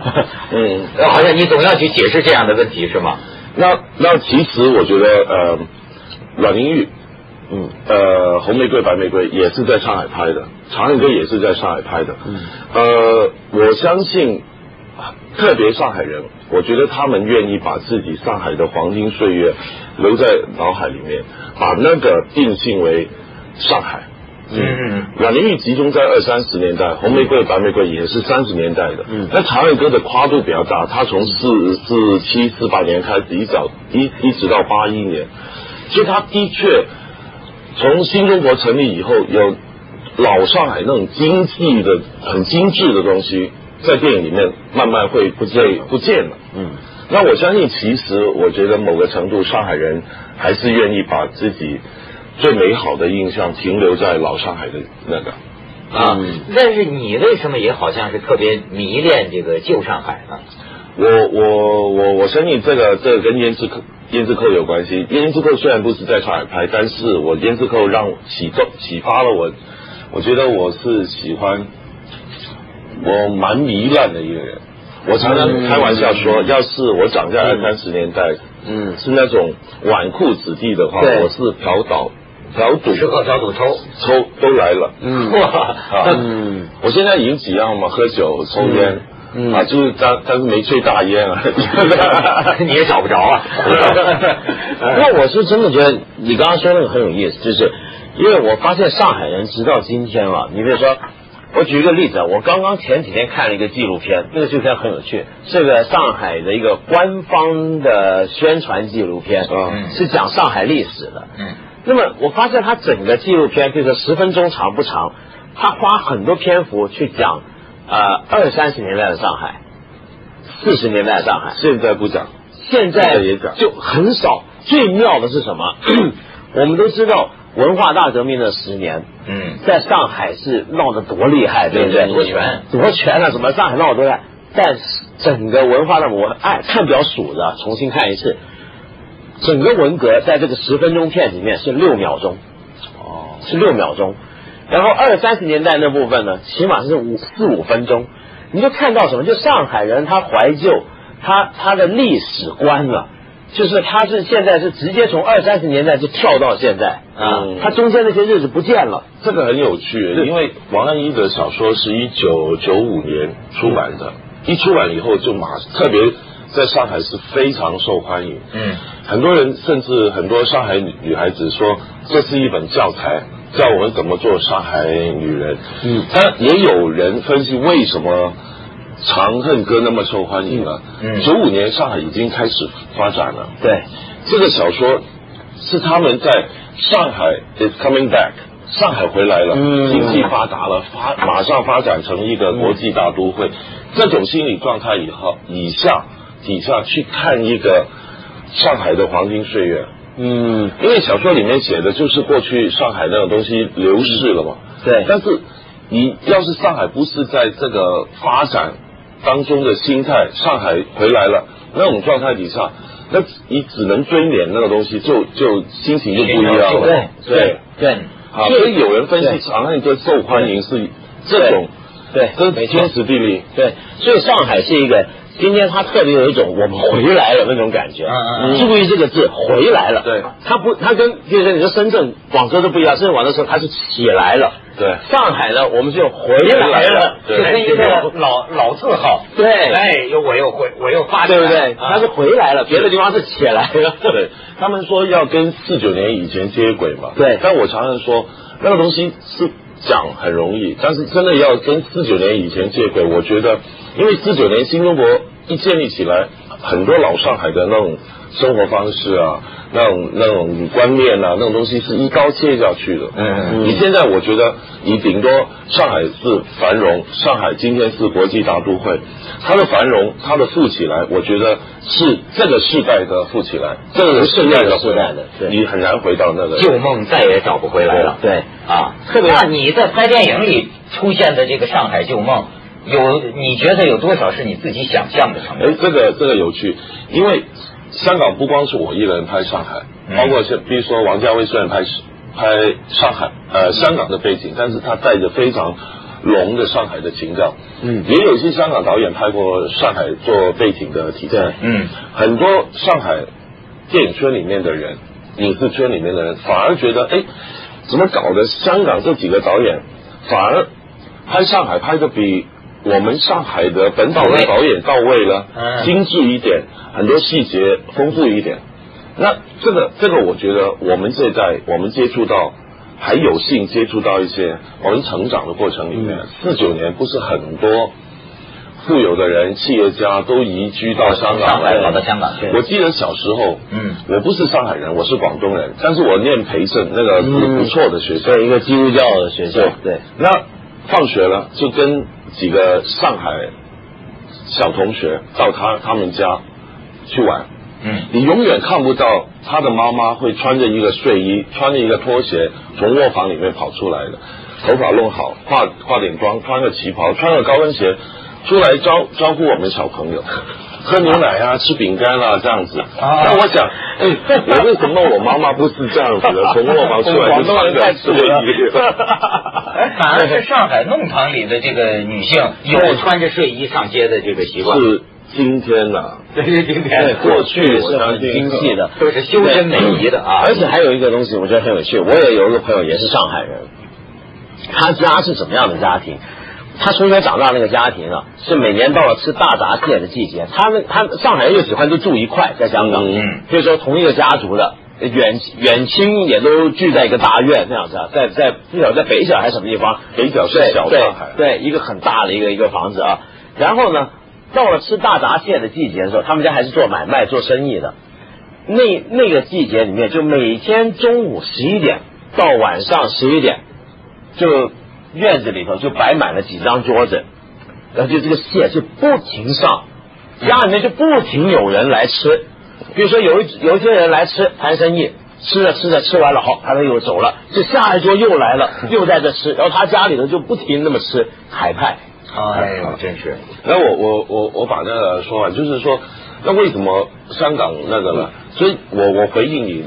嗯，好像你总要去解释这样的问题是吗？那那其实我觉得呃，阮玲玉，嗯，呃，红玫瑰白玫瑰也是在上海拍的，长恨歌也是在上海拍的，嗯，呃，我相信特别上海人，我觉得他们愿意把自己上海的黄金岁月留在脑海里面，把那个定性为上海。嗯，阮玲玉集中在二三十年代，红玫瑰、白玫瑰也是三十年代的。嗯，那长恨歌的跨度比较大，他从四四七四八年开始，一早一一直到八一年，所以他的确从新中国成立以后，有老上海那种精细的、很精致的东西，在电影里面慢慢会不见不见了。嗯，那我相信，其实我觉得某个程度，上海人还是愿意把自己。最美好的印象停留在老上海的那个啊，但是你为什么也好像是特别迷恋这个旧上海呢？我我我我相信这个这个跟胭脂扣胭脂扣有关系。胭脂扣虽然不是在上海拍，但是我胭脂扣让启动启发了我，我觉得我是喜欢，我蛮糜烂的一个人。我常常开玩笑说，要是我长在二三十年代，嗯，是那种纨绔子弟的话，我是嫖倒。嫖赌，吃喝嫖赌抽抽都来了，嗯，哇，嗯，我现在已经几样嘛，喝酒抽烟，嗯。啊，就是但但是没吹大烟啊，你也找不着啊。那我是真的觉得你刚刚说那个很有意思，就是因为我发现上海人直到今天啊，你比如说，我举一个例子啊，我刚刚前几天看了一个纪录片，那个纪录片很有趣，是个上海的一个官方的宣传纪录片，嗯，是讲上海历史的，嗯。那么我发现他整个纪录片就是十分钟长不长，他花很多篇幅去讲呃二三十年代的上海，四十年代的上海。现在不讲，现在也讲，就很少。最妙的是什么？我们都知道文化大革命的十年，嗯，在上海是闹得多厉害，对不对？夺权，夺权了，什么上海闹得多厉害？但是整个文化的我哎看表数的，重新看一次。整个文革在这个十分钟片里面是六秒钟，哦，是六秒钟。然后二三十年代那部分呢，起码是五四五分钟。你就看到什么？就上海人他怀旧，他他的历史观了，就是他是现在是直接从二三十年代就跳到现在啊，他中间那些日子不见了。这个很有趣，因为王安忆的小说是一九九五年出版的，一出版以后就马特别。在上海是非常受欢迎，嗯，很多人甚至很多上海女孩子说这是一本教材，教我们怎么做上海女人，嗯，但也有人分析为什么《长恨歌》那么受欢迎了？嗯，九五年上海已经开始发展了，对，这个小说是他们在上海 is coming back，上海回来了，嗯。经济发达了，发马上发展成一个国际大都会，这种心理状态以后以下。底下去看一个上海的黄金岁月，嗯，因为小说里面写的就是过去上海那种东西流逝了嘛，对。但是你要是上海不是在这个发展当中的心态，上海回来了那种状态底下，那你只能追脸那个东西，就就心情就不一样了，对对对。好，所以有人分析长恨歌受欢迎是这种，对，这是天时地利，对。所以上海是一个。今天他特别有一种我们回来了那种感觉，注意这个字回来了。对，他不，他跟比如说你说深圳、广州都不一样。深圳、广州时候他是起来了。对，上海呢，我们就回来了，就跟一个老老字号。对，哎，又我又回，我又发对不对？他是回来了，别的地方是起来了。对，他们说要跟四九年以前接轨嘛。对，但我常常说那个东西是讲很容易，但是真的要跟四九年以前接轨，我觉得因为四九年新中国。一建立起来，很多老上海的那种生活方式啊，那种那种观念啊，那种东西是一刀切下去的。嗯嗯，你现在我觉得，你顶多上海是繁荣，上海今天是国际大都会，它的繁荣，它的富起来，我觉得是这个世代的富起来，这个世代的世代的，你很难回到那个旧梦，再也找不回来了。对啊，特别那你在拍电影里出现的这个上海旧梦。有你觉得有多少是你自己想象的？哎，这个这个有趣，因为香港不光是我一个人拍上海，包括像比如说王家卫虽然拍拍上海呃香港的背景，但是他带着非常浓的上海的情调。嗯也有一些香港导演拍过上海做背景的题材。嗯很多上海电影圈里面的人、影视圈里面的人，反而觉得，哎，怎么搞的？香港这几个导演反而拍上海拍的比我们上海的本岛的导演到位了，嗯。精致一点，很多细节丰富一点。那这个这个，我觉得我们这一代，我们接触到。还有幸接触到一些我们成长的过程里面，四九年不是很多富有的人、企业家都移居到香港来跑到香港去我记得小时候，嗯。我不是上海人，我是广东人，但是我念培正那个不错的学校，对一个基督教的学校，对，那放学了就跟几个上海小同学到他他们家去玩，嗯你永远看不到他的妈妈会穿着一个睡衣，穿着一个拖鞋从卧房里面跑出来的，头发弄好，化化点妆，穿个旗袍，穿个高跟鞋出来招招呼我们小朋友。喝牛奶啊，吃饼干啊，这样子。那我想，哎，我为什么我妈妈不是这样子的？从卧房出来就穿个 睡衣。反而是上海弄堂里的这个女性 有穿着睡衣上街的这个习惯。是今天呐、这是今天过去是很精细的，都是修身美仪的啊。而且还有一个东西，我觉得很有趣。我也有一个朋友也是上海人，他家是怎么样的家庭？他从小长大那个家庭啊，是每年到了吃大闸蟹的季节，他们他上海人又喜欢就住一块，在香港，嗯所以说同一个家族的远远亲也都聚在一个大院那样子啊，在在不晓得在北角还是什么地方，北角是对对小上海，对，一个很大的一个一个房子啊。然后呢，到了吃大闸蟹的季节的时候，他们家还是做买卖做生意的。那那个季节里面，就每天中午十一点到晚上十一点，就院子里头就摆满了几张桌子，然后就这个蟹就不停上，家里面就不停有人来吃。比如说有一有一些人来吃谈生意，吃着吃着吃完了，好，他们又走了，就下一桌又来了，又在这吃，然后他家里头就不停那么吃海派。哎呦，真是。那我我我我把那个说完，就是说，那为什么香港那个呢？所以我我回应你，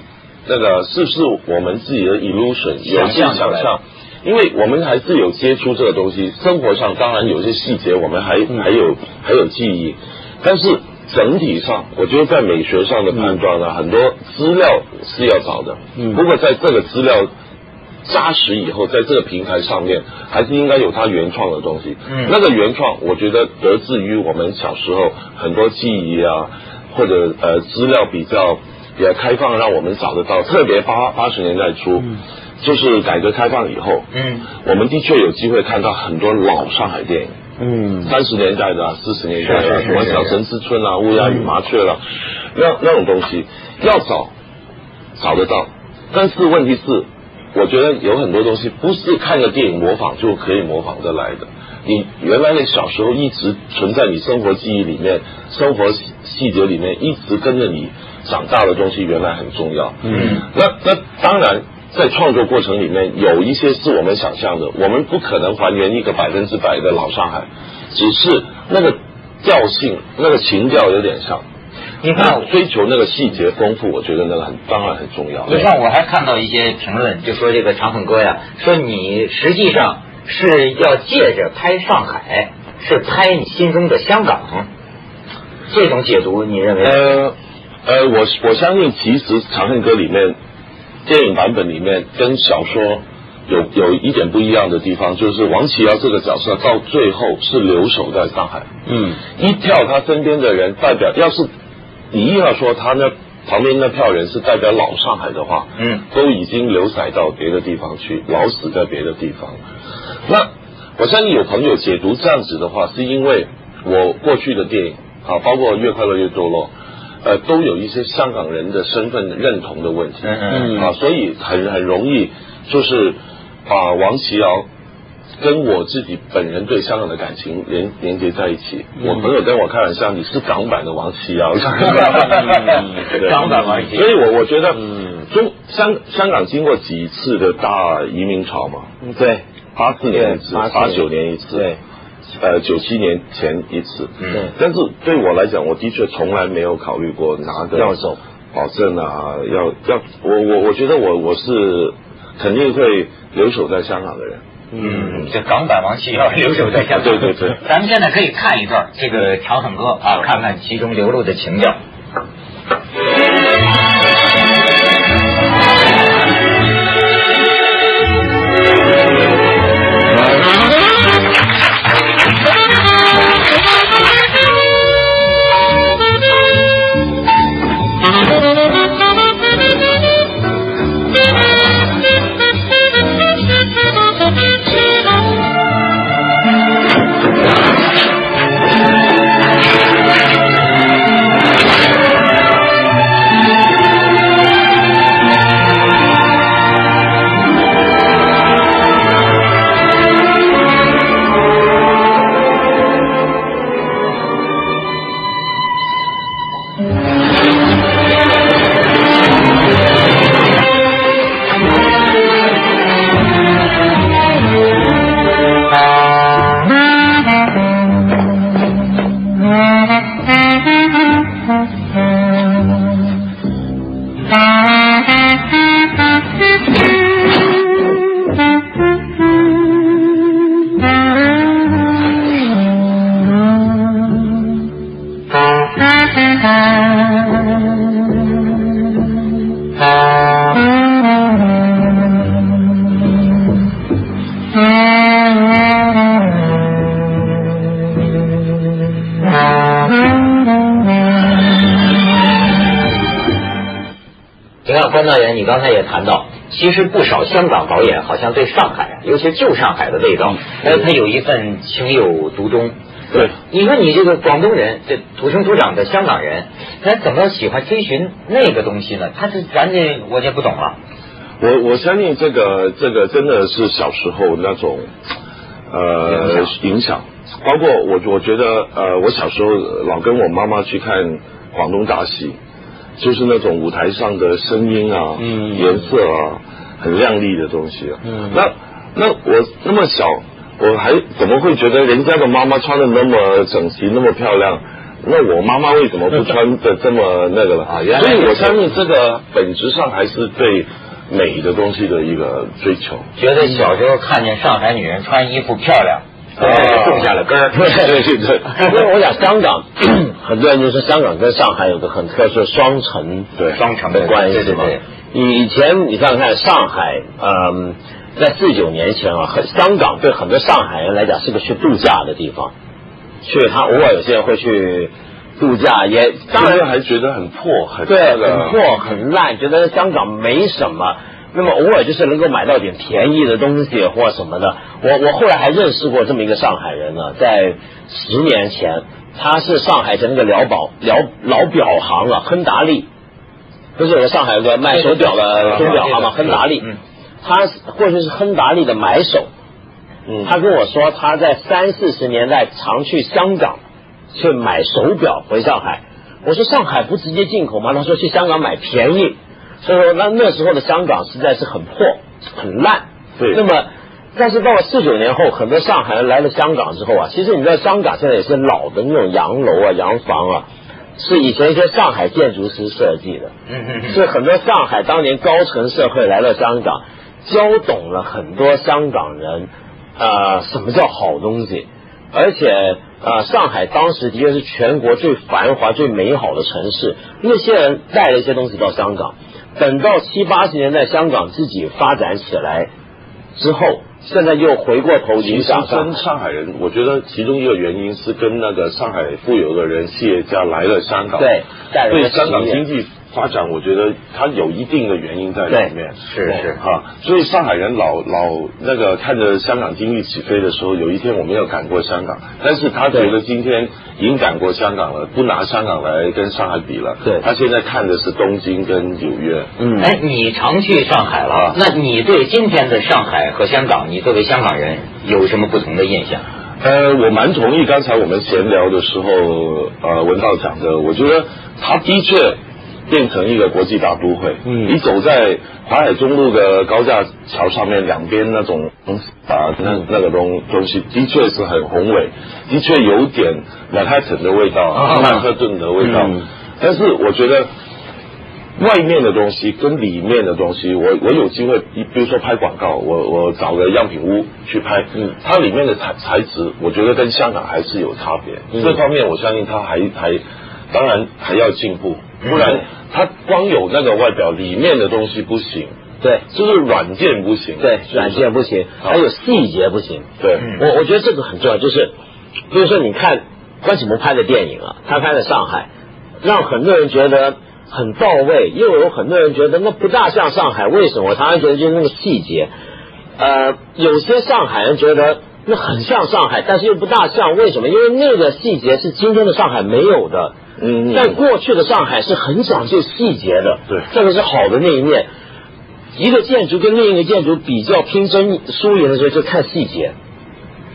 那个是不是我们自己的 illusion 有一些想象想象？因为我们还是有接触这个东西，生活上当然有些细节我们还还有还有记忆，但是整体上，我觉得在美学上的判断呢，很多资料是要找的。嗯不过在这个资料扎实以后，在这个平台上面，还是应该有它原创的东西。嗯那个原创，我觉得得自于我们小时候很多记忆啊，或者呃资料比较比较开放，让我们找得到。特别八八十年代初，就是改革开放以后，嗯我们的确有机会看到很多老上海电影。嗯三十年代的、啊、四十年代的什么小城之春啊、乌鸦与麻雀了、那那种东西要找找得到，但是问题是，我觉得有很多东西不是看个电影模仿就可以模仿得来的。你原来的小时候一直存在你生活记忆里面、生活细细节里面，一直跟着你长大的东西，原来很重要。嗯，那那当然，在创作过程里面，有一些是我们想象的，我们不可能还原一个百分之百的老上海，只是那个调性、那个情调有点像。你看，追求那个细节丰富，我觉得那个很当然很重要。你看，我还看到一些评论，就说这个长恨歌呀，说你实际上是要借着拍上海，是拍你心中的香港。这种解读，你认为？呃呃，我我相信，其实《长恨歌》里面电影版本里面跟小说有有一点不一样的地方，就是王琦瑶这个角色到最后是留守在上海。嗯一票他身边的人代表，要是你硬要说他那旁边那票人是代表老上海的话，嗯，都已经流散到别的地方去，老死在别的地方。那我相信有朋友解读这样子的话，是因为我过去的电影啊，包括《越快乐越堕落》，呃，都有一些香港人的身份认同的问题。嗯嗯啊，所以很很容易就是把王琦瑶跟我自己本人对香港的感情连连接在一起。我朋友跟我开玩笑，你是港版的王琦瑶，对。港版王琦所以我我觉得，嗯。中香香港经过几次的大移民潮嘛，嗯，对，八四年一次，八九年一次，对，呃，九七年前一次，嗯。但是对我来讲，我的确从来没有考虑过拿个要走保证啊，要要我我我觉得我我是肯定会留守在香港的人，嗯，这港版王七要留守在香港。对对对，咱们现在可以看一段这个《调整歌》啊，看看其中流露的情调。你才也谈到，其实不少香港导演好像对上海，尤其旧上海的味道，呃，他有一份情有独钟。对，你说你这个广东人，这土生土长的香港人，他怎么喜欢追寻那个东西呢？他是咱这我就不懂了。我我相信这个这个真的是小时候那种呃影响，包括我我觉得呃我小时候老跟我妈妈去看广东大戏，就是那种舞台上的声音啊、嗯颜色啊，很亮丽的东西啊。嗯那那我那么小，我还怎么会觉得人家的妈妈穿的那么整齐、那么漂亮？那我妈妈为什么不穿的这么那个了 啊原来所以我相信这个本质上还是对美的东西的一个追求。觉得小时候看见上海女人穿衣服漂亮，种下了根儿。对对对 因为我想香港，很多人就说香港跟上海有个很特殊的双城对双城的关系嘛对。以以前你想想看，上海，嗯，在四九年前啊，很香港对很多上海人来讲是个去度假的地方，去他偶尔有些人会去度假，也当然还觉得很破，很对，很破很烂，觉得香港没什么。那么偶尔就是能够买到点便宜的东西或什么的。我我后来还认识过这么一个上海人呢，在十年前，他是上海的那个辽宝辽老表行啊，亨达利，不是有个上海有个卖手表的钟表行吗？亨达利，嗯他或者是亨达利的买手。嗯他跟我说，他在三四十年代常去香港去买手表回上海。我说上海不直接进口吗？他说去香港买便宜。所以说那那时候的香港实在是很破很烂。对那么，但是到了四九年后，很多上海人来了香港之后啊，其实你知道香港现在也是老的那种洋楼啊、洋房啊，是以前一些上海建筑师设计的。嗯嗯嗯。是很多上海当年高层社会来到香港，教懂了很多香港人，呃，什么叫好东西，而且呃，上海当时的确是全国最繁华、最美好的城市。那些人带了一些东西到香港，等到七八十年代香港自己发展起来之后，现在又回过头其实影响上跟。上海人，我觉得其中一个原因是跟那个上海富有的人企业家来了香港，对对香港经济发展，我觉得它有一定的原因在里面。是是哈，所以上海人老老那个看着香港经济起飞的时候，有一天我没有赶过香港，但是他觉得今天已经赶过香港了，不拿香港来跟上海比了。对他现在看的是东京跟纽约。嗯哎，你常去上海了啊，那你对今天的上海和香港，你作为香港人有什么不同的印象？呃，我蛮同意刚才我们闲聊的时候，呃，文道讲的，我觉得他的确变成一个国际大都会。嗯你走在淮海中路的高架桥上面，两边那种啊，那那个东东西的确是很宏伟，的确有点曼哈顿的味道，啊曼哈顿的味道。嗯但是我觉得外面的东西跟里面的东西，我我有机会，比如说拍广告，我我找个样品屋去拍，嗯，它里面的材材质，我觉得跟香港还是有差别。嗯这方面我相信它还还当然还要进步，不然它光有那个外表，里面的东西不行。对，就是软件不行。对，软件不行，还有细节不行。对，我我觉得这个很重要，就是比如说你看关启谋拍的电影啊，他拍的上海，让很多人觉得很到位，又有很多人觉得那不大像上海。为什么？我常常觉得就是那个细节。呃，有些上海人觉得那很像上海，但是又不大像。为什么？因为那个细节是今天的上海没有的。嗯。在过去的上海是很讲究细节的。对。这个是好的那一面。一个建筑跟另一个建筑比较拼真输赢的时候，就看细节。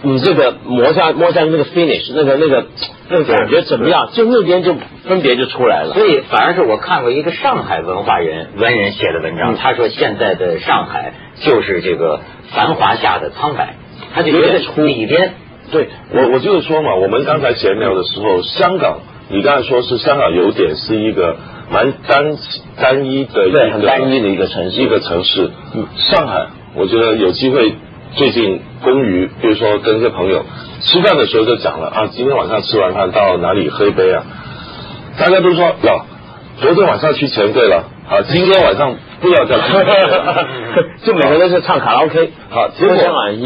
你这个磨下磨下那个 finish，那个那个那个感觉怎么样？就那边就分别就出来了。所以反而是我看过一个上海文化人文人写的文章，他说现在的上海就是这个繁华下的苍白，他就觉得里边。对我我就是说嘛，我们刚才闲聊的时候，香港，你刚才说是香港有点是一个。蛮单单一的，对，很单一的一个城市，一个城市。嗯，上海，我觉得有机会，最近公余，比如说跟一些朋友吃饭的时候就讲了啊，今天晚上吃完饭到哪里喝一杯啊？大家都说哟，昨天晚上去钱柜了啊，今天晚上。不要再唱，就每个人是唱卡拉 OK，好，结果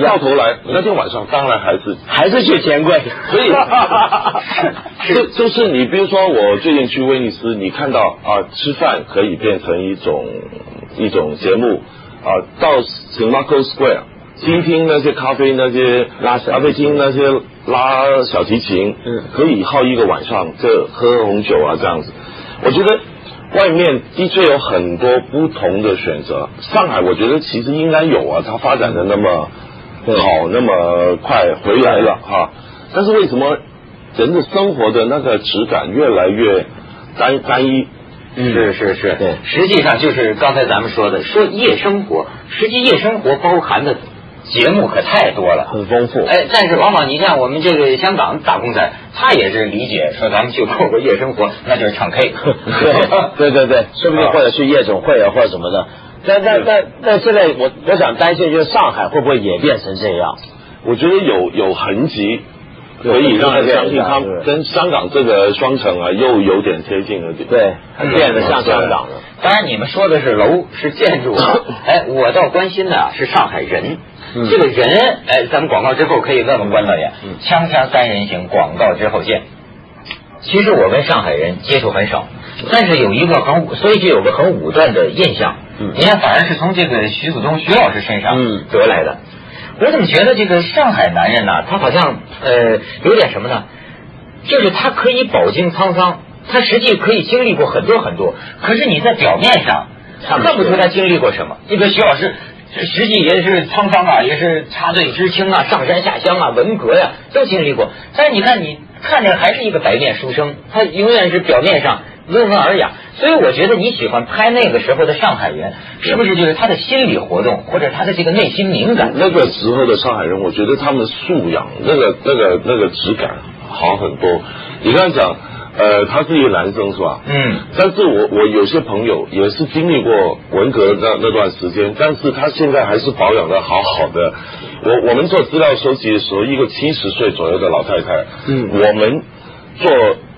到头来那天晚上当然还是还是去钱柜，所以 就就是你比如说我最近去威尼斯，你看到啊吃饭可以变成一种一种节目啊，到 St Marco Square 倾听那些咖啡那些拉咖啡厅那些拉小提琴，嗯，可以耗一个晚上，这喝红酒啊这样子，我觉得。外面的确有很多不同的选择，上海我觉得其实应该有啊，它发展的那么好，那么快回来了哈。但是为什么人的生活的那个质感越来越单单一？是是是，对，实际上就是刚才咱们说的，说夜生活，实际夜生活包含的。节目可太多了，很丰富。哎，但是往往你像我们这个香港打工仔，他也是理解说咱们去过过夜生活，那就是唱 K。对对对，说不定或者去夜总会啊，或者什么的。但但但但现在我我想担心就是上海会不会也变成这样？我觉得有有痕迹可以让人相信，他跟香港这个双城啊又有点贴近了点。对，变得像香港了。当然你们说的是楼是建筑，哎，我倒关心的是上海人。这个人，哎，咱们广告之后可以问问关导演。锵锵三人行，广告之后见。其实我跟上海人接触很少，但是有一个很，所以就有个很武断的印象。嗯，你看，反而是从这个徐子东徐老师身上得来的。我怎么觉得这个上海男人呢？他好像呃有点什么呢？就是他可以饱经沧桑，他实际可以经历过很多很多。可是你在表面上看不出他经历过什么。你比如徐老师。实际也是沧桑啊，也是插队知青啊，上山下乡啊，文革呀，都经历过。但是你看，你看着还是一个白面书生，他永远是表面上温文尔雅。所以我觉得你喜欢拍那个时候的上海人，是不是就是他的心理活动，或者他的这个内心敏感？那个时候的上海人，我觉得他们素养，那个、那个、那个质感好很多。你刚才讲。呃，他是一个男生是吧？嗯。但是我我有些朋友也是经历过文革那那段时间，但是他现在还是保养的好好的。我我们做资料收集的时候，一个七十岁左右的老太太，嗯，我们做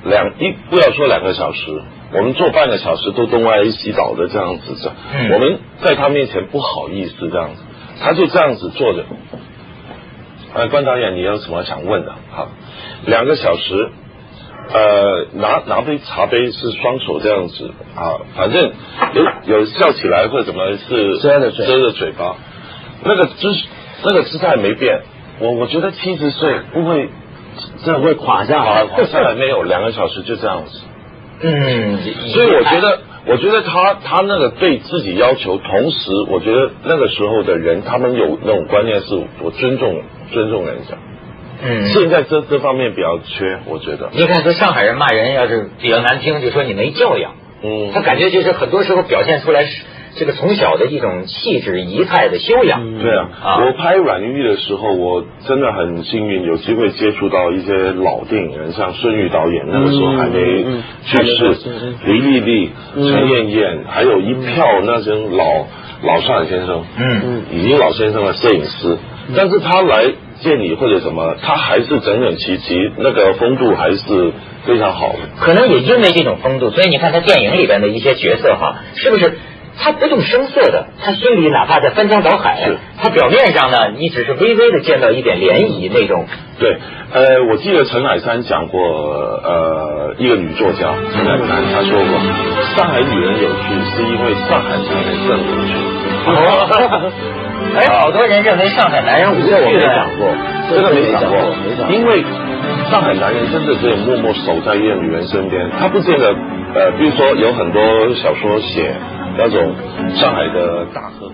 两一不要说两个小时，我们做半个小时都东歪西倒的这样子的，嗯，我们在他面前不好意思这样子，他就这样子坐着。哎，关导演，你有什么想问的？好，两个小时。呃，拿拿杯茶杯是双手这样子啊，反正有有笑起来或者怎么是遮着嘴遮着嘴巴，那个姿那个姿态没变。我我觉得七十岁不会 这样会垮下来，垮下来没有两个小时就这样子。嗯，所以我觉得我觉得他他那个对自己要求，同时我觉得那个时候的人他们有那种观念是我尊重尊重人家。嗯，现在这这方面比较缺，我觉得。你看，说上海人骂人要是比较难听，就说你没教养。嗯，他感觉就是很多时候表现出来是这个从小的一种气质仪态的修养。对啊，我拍阮玲玉的时候，我真的很幸运，有机会接触到一些老电影人，像孙玉导演，那个时候还没去世，李丽丽、陈燕燕，还有一票那些老老上海先生，嗯，已经老先生的摄影师，但是他来见你或者什么，他还是整整齐齐，那个风度还是。非常好的，可能也因为这种风度，所以你看他电影里边的一些角色哈，是不是他不动声色的，他心里哪怕在翻江倒海，他表面上呢，你只是微微的见到一点涟漪那种。对，呃，我记得陈海山讲过，呃，一个女作家陈海山她说过，上海女人有趣，是因为上海男人更有趣。哎，好多人认为上海男人无趣我没讲过，真的没讲过，因为。上海男人真的只有默默守在一个女人身边，他不见得，呃，比如说有很多小说写那种上海的大亨。